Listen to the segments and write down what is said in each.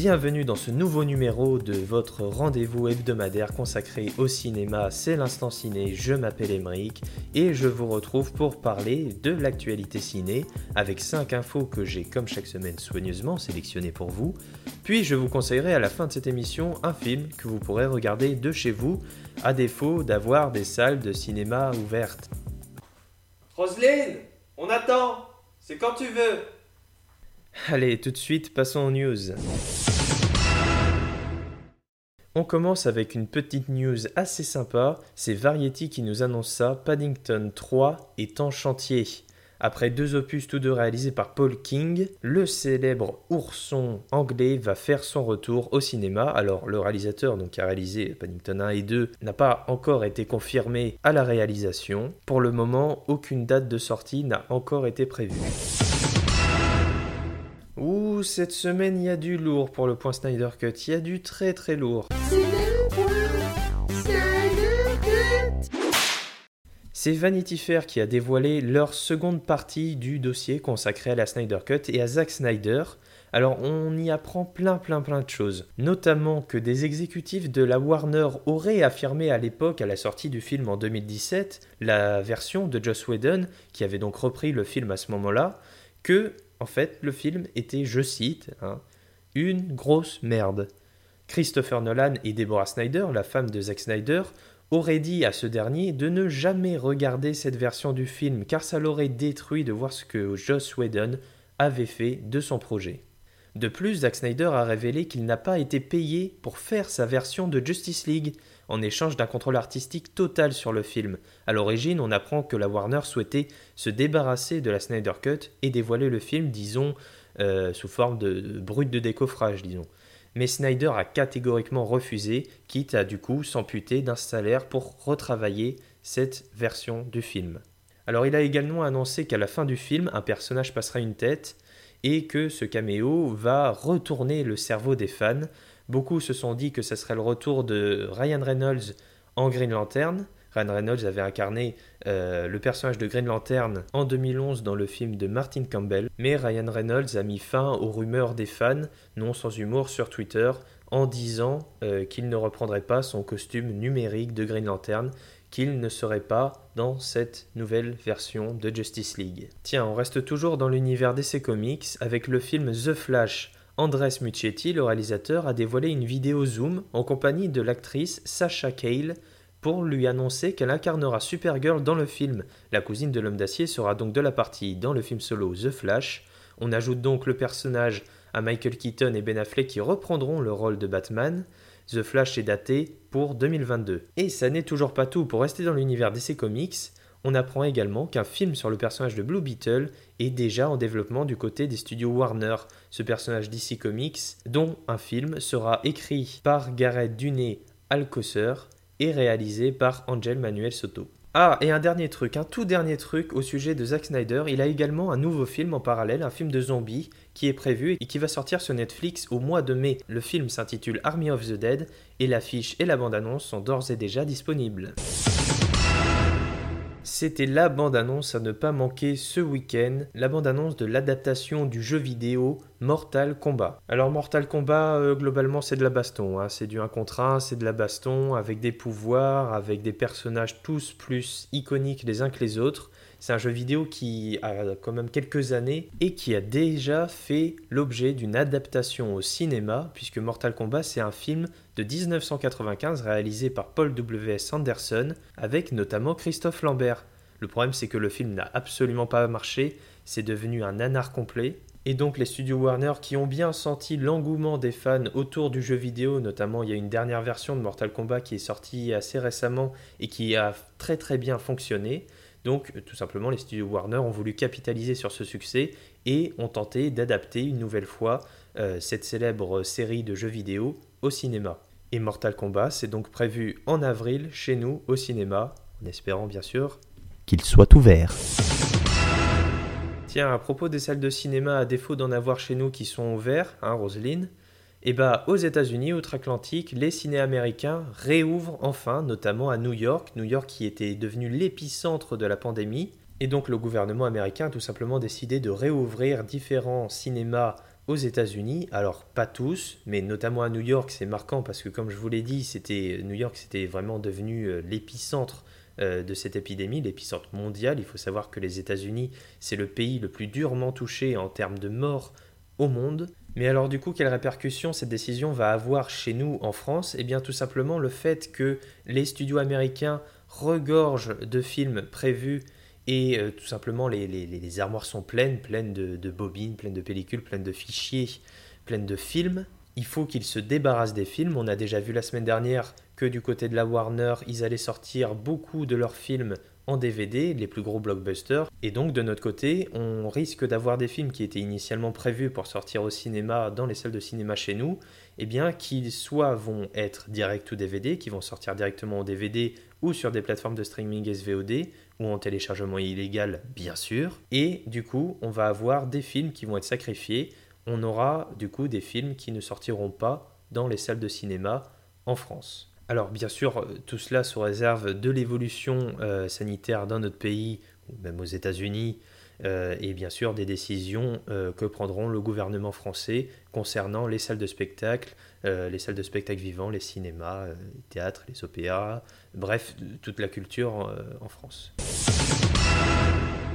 Bienvenue dans ce nouveau numéro de votre rendez-vous hebdomadaire consacré au cinéma, c'est l'instant ciné, je m'appelle Emeric et je vous retrouve pour parler de l'actualité ciné avec 5 infos que j'ai comme chaque semaine soigneusement sélectionnées pour vous, puis je vous conseillerai à la fin de cette émission un film que vous pourrez regarder de chez vous à défaut d'avoir des salles de cinéma ouvertes. Roselyne, on attend, c'est quand tu veux. Allez, tout de suite, passons aux news. On commence avec une petite news assez sympa, c'est Variety qui nous annonce ça, Paddington 3 est en chantier. Après deux opus tous deux réalisés par Paul King, le célèbre ourson anglais va faire son retour au cinéma. Alors le réalisateur donc, qui a réalisé Paddington 1 et 2 n'a pas encore été confirmé à la réalisation. Pour le moment, aucune date de sortie n'a encore été prévue. Cette semaine il y a du lourd pour le point Snyder Cut, il y a du très très lourd. C'est Vanity Fair qui a dévoilé leur seconde partie du dossier consacré à la Snyder Cut et à Zack Snyder. Alors on y apprend plein plein plein de choses, notamment que des exécutifs de la Warner auraient affirmé à l'époque à la sortie du film en 2017, la version de Joss Whedon, qui avait donc repris le film à ce moment-là, que en fait le film était, je cite, hein, une grosse merde. Christopher Nolan et Deborah Snyder, la femme de Zack Snyder, auraient dit à ce dernier de ne jamais regarder cette version du film car ça l'aurait détruit de voir ce que Joss Whedon avait fait de son projet. De plus, Zack Snyder a révélé qu'il n'a pas été payé pour faire sa version de Justice League, en échange d'un contrôle artistique total sur le film. À l'origine, on apprend que la Warner souhaitait se débarrasser de la Snyder Cut et dévoiler le film, disons, euh, sous forme de, de brut de décoffrage, disons mais Snyder a catégoriquement refusé, quitte à du coup s'amputer d'un salaire pour retravailler cette version du film. Alors il a également annoncé qu'à la fin du film, un personnage passera une tête et que ce caméo va retourner le cerveau des fans. Beaucoup se sont dit que ce serait le retour de Ryan Reynolds en Green Lantern, Ryan Reynolds avait incarné euh, le personnage de Green Lantern en 2011 dans le film de Martin Campbell, mais Ryan Reynolds a mis fin aux rumeurs des fans, non sans humour, sur Twitter, en disant euh, qu'il ne reprendrait pas son costume numérique de Green Lantern, qu'il ne serait pas dans cette nouvelle version de Justice League. Tiens, on reste toujours dans l'univers d'essai comics avec le film The Flash. Andres Muccietti, le réalisateur, a dévoilé une vidéo Zoom en compagnie de l'actrice Sasha Cale, pour lui annoncer qu'elle incarnera Supergirl dans le film. La cousine de l'homme d'acier sera donc de la partie dans le film solo The Flash. On ajoute donc le personnage à Michael Keaton et Ben Affleck qui reprendront le rôle de Batman. The Flash est daté pour 2022. Et ça n'est toujours pas tout. Pour rester dans l'univers DC Comics, on apprend également qu'un film sur le personnage de Blue Beetle est déjà en développement du côté des studios Warner. Ce personnage DC Comics, dont un film sera écrit par Gareth Duné Alcocer et réalisé par Angel Manuel Soto. Ah, et un dernier truc, un tout dernier truc au sujet de Zack Snyder, il a également un nouveau film en parallèle, un film de zombies, qui est prévu et qui va sortir sur Netflix au mois de mai. Le film s'intitule Army of the Dead, et l'affiche et la bande-annonce sont d'ores et déjà disponibles. C'était la bande-annonce à ne pas manquer ce week-end, la bande-annonce de l'adaptation du jeu vidéo Mortal Kombat. Alors Mortal Kombat, euh, globalement, c'est de la baston. Hein. C'est du 1 contre 1, c'est de la baston avec des pouvoirs, avec des personnages tous plus iconiques les uns que les autres. C'est un jeu vidéo qui a quand même quelques années et qui a déjà fait l'objet d'une adaptation au cinéma, puisque Mortal Kombat c'est un film de 1995 réalisé par Paul W.S. Anderson avec notamment Christophe Lambert. Le problème c'est que le film n'a absolument pas marché, c'est devenu un nanar complet. Et donc les studios Warner qui ont bien senti l'engouement des fans autour du jeu vidéo, notamment il y a une dernière version de Mortal Kombat qui est sortie assez récemment et qui a très très bien fonctionné, donc, tout simplement, les studios Warner ont voulu capitaliser sur ce succès et ont tenté d'adapter une nouvelle fois euh, cette célèbre série de jeux vidéo au cinéma. Et Mortal Kombat, c'est donc prévu en avril chez nous au cinéma, en espérant bien sûr qu'il soit ouvert. Tiens, à propos des salles de cinéma, à défaut d'en avoir chez nous qui sont ouverts, hein, Roselyne, et bah aux États-Unis, outre-Atlantique, les ciné américains réouvrent enfin, notamment à New York, New York qui était devenu l'épicentre de la pandémie, et donc le gouvernement américain a tout simplement décidé de réouvrir différents cinémas aux États-Unis. Alors pas tous, mais notamment à New York, c'est marquant parce que comme je vous l'ai dit, New York, c'était vraiment devenu euh, l'épicentre euh, de cette épidémie, l'épicentre mondial. Il faut savoir que les États-Unis, c'est le pays le plus durement touché en termes de morts au monde. Mais alors du coup, quelles répercussions cette décision va avoir chez nous en France? Eh bien tout simplement le fait que les studios américains regorgent de films prévus et euh, tout simplement les, armoires sont pleines, pleines de, bobines, pleines de pellicules, pleines de fichiers, pleines de films. Il faut qu'ils se débarrassent des films. On a déjà vu la semaine dernière que du côté de la Warner, ils allaient sortir beaucoup de leurs films en DVD, les plus gros blockbusters. Et donc de notre côté, on risque d'avoir des films qui étaient initialement prévus pour sortir au cinéma dans les salles de cinéma chez nous, et eh bien qu'ils soit vont être direct ou DVD, qui vont sortir directement en DVD ou sur des plateformes de streaming SVOD ou en téléchargement illégal bien sûr. Et du coup, on va avoir des films qui vont être sacrifiés. On aura du coup des films qui ne sortiront pas dans les salles de cinéma en France. Alors bien sûr, euh, tout cela sous réserve de l'évolution euh, sanitaire dans notre pays, ou même aux États-Unis, euh, et bien sûr des décisions que prendront le gouvernement français concernant les salles de spectacle, les salles de spectacle vivants, les cinémas, les théâtres, les opéras, bref, toute la culture en France.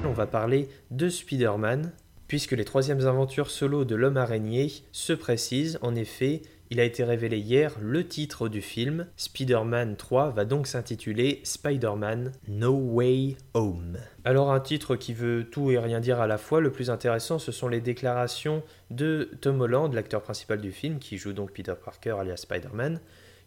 On va parler de Spider-Man, puisque les troisièmes aventures solo de l'homme araignée se précisent en effet il a été révélé hier le titre du film. Spider-Man 3 va donc s'intituler Spider-Man No Way Home. Alors un titre qui veut tout et rien dire à la fois, le plus intéressant ce sont les déclarations de Tom Holland, l'acteur principal du film, qui joue donc Peter Parker alias Spider-Man,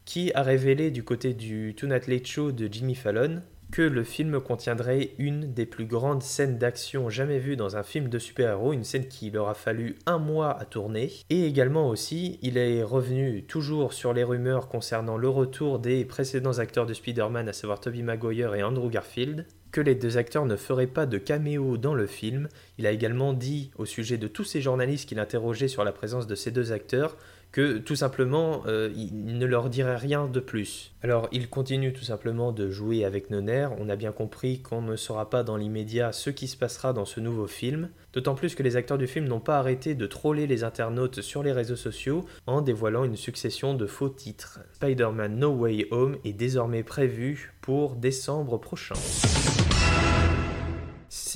qui a révélé du côté du Tonight Late Show de Jimmy Fallon que le film contiendrait une des plus grandes scènes d'action jamais vues dans un film de super-héros, une scène qui leur a fallu un mois à tourner. Et également aussi, il est revenu toujours sur les rumeurs concernant le retour des précédents acteurs de Spider-Man, à savoir Tobey Maguire et Andrew Garfield, que les deux acteurs ne feraient pas de caméo dans le film. Il a également dit au sujet de tous ces journalistes qu'il interrogeait sur la présence de ces deux acteurs que tout simplement euh, il ne leur dirait rien de plus. Alors il continue tout simplement de jouer avec nos nerfs, on a bien compris qu'on ne saura pas dans l'immédiat ce qui se passera dans ce nouveau film, d'autant plus que les acteurs du film n'ont pas arrêté de troller les internautes sur les réseaux sociaux en dévoilant une succession de faux titres. Spider-Man No Way Home est désormais prévu pour décembre prochain.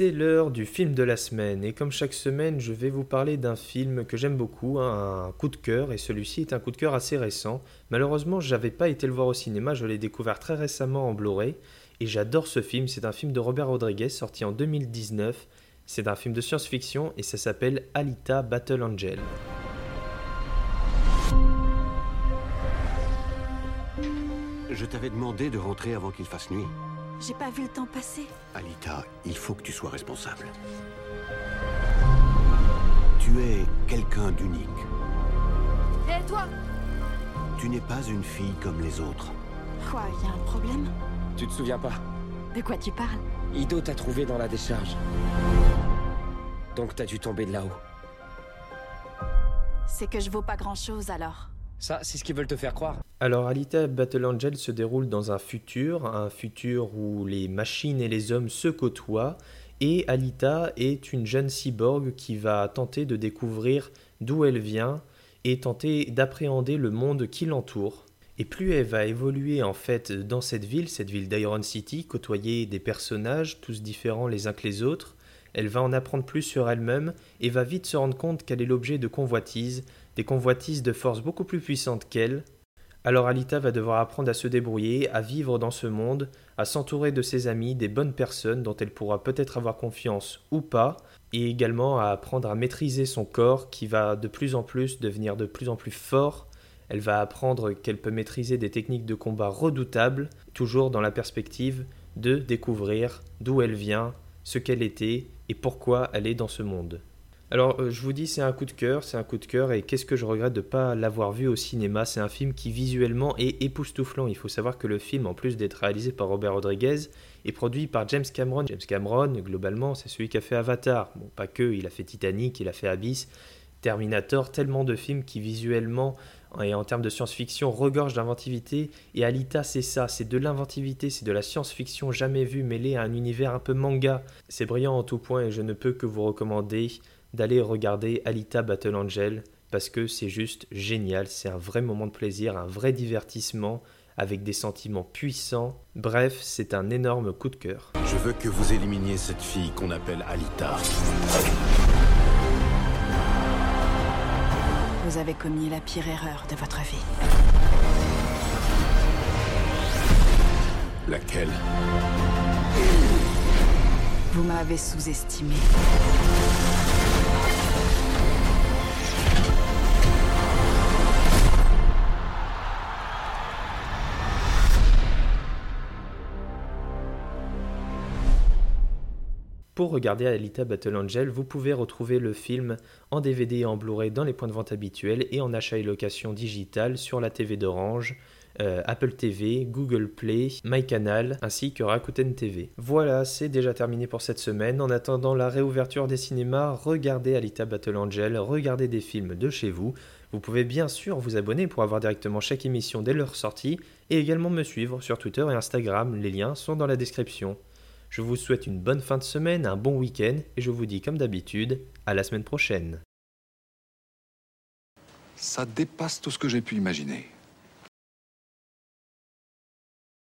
C'est l'heure du film de la semaine et comme chaque semaine je vais vous parler d'un film que j'aime beaucoup, hein, un coup de cœur et celui-ci est un coup de cœur assez récent. Malheureusement je n'avais pas été le voir au cinéma, je l'ai découvert très récemment en Blu-ray et j'adore ce film, c'est un film de Robert Rodriguez sorti en 2019, c'est un film de science-fiction et ça s'appelle Alita Battle Angel. Je t'avais demandé de rentrer avant qu'il fasse nuit. J'ai pas vu le temps passer. Alita, il faut que tu sois responsable. Tu es quelqu'un d'unique. Et toi? Tu n'es pas une fille comme les autres. Quoi, y a un problème? Tu te souviens pas? De quoi tu parles? Ido t'a trouvé dans la décharge. Donc t'as dû tomber de là-haut. C'est que je vaux pas grand-chose alors. Ça, c'est ce qu'ils veulent te faire croire. Alors Alita Battle Angel se déroule dans un futur, un futur où les machines et les hommes se côtoient, et Alita est une jeune cyborg qui va tenter de découvrir d'où elle vient et tenter d'appréhender le monde qui l'entoure. Et plus elle va évoluer en fait dans cette ville, cette ville d'Iron City, côtoyer des personnages tous différents les uns que les autres, elle va en apprendre plus sur elle-même et va vite se rendre compte qu'elle est l'objet de convoitises, des convoitises de forces beaucoup plus puissantes qu'elle. Alors Alita va devoir apprendre à se débrouiller, à vivre dans ce monde, à s'entourer de ses amis, des bonnes personnes dont elle pourra peut-être avoir confiance ou pas, et également à apprendre à maîtriser son corps qui va de plus en plus devenir de plus en plus fort. Elle va apprendre qu'elle peut maîtriser des techniques de combat redoutables, toujours dans la perspective de découvrir d'où elle vient, ce qu'elle était et pourquoi elle est dans ce monde. Alors, euh, je vous dis, c'est un coup de cœur, c'est un coup de cœur, et qu'est-ce que je regrette de ne pas l'avoir vu au cinéma? C'est un film qui visuellement est époustouflant. Il faut savoir que le film, en plus d'être réalisé par Robert Rodriguez, est produit par James Cameron. James Cameron, globalement, c'est celui qui a fait Avatar. Bon, pas que, il a fait Titanic, il a fait Abyss, Terminator, tellement de films qui visuellement et en termes de science-fiction regorgent d'inventivité. Et Alita, c'est ça, c'est de l'inventivité, c'est de la science-fiction jamais vue mêlée à un univers un peu manga. C'est brillant en tout point et je ne peux que vous recommander d'aller regarder Alita Battle Angel parce que c'est juste génial, c'est un vrai moment de plaisir, un vrai divertissement avec des sentiments puissants. Bref, c'est un énorme coup de cœur. Je veux que vous éliminiez cette fille qu'on appelle Alita. Vous avez commis la pire erreur de votre vie. Laquelle? Vous m'avez sous-estimé. Pour regarder Alita Battle Angel, vous pouvez retrouver le film en DVD et en Blu-ray dans les points de vente habituels et en achat et location digitale sur la TV d'Orange, euh, Apple TV, Google Play, MyCanal ainsi que Rakuten TV. Voilà, c'est déjà terminé pour cette semaine. En attendant la réouverture des cinémas, regardez Alita Battle Angel, regardez des films de chez vous. Vous pouvez bien sûr vous abonner pour avoir directement chaque émission dès leur sortie et également me suivre sur Twitter et Instagram. Les liens sont dans la description. Je vous souhaite une bonne fin de semaine, un bon week-end et je vous dis comme d'habitude, à la semaine prochaine. Ça dépasse tout ce que j'ai pu imaginer.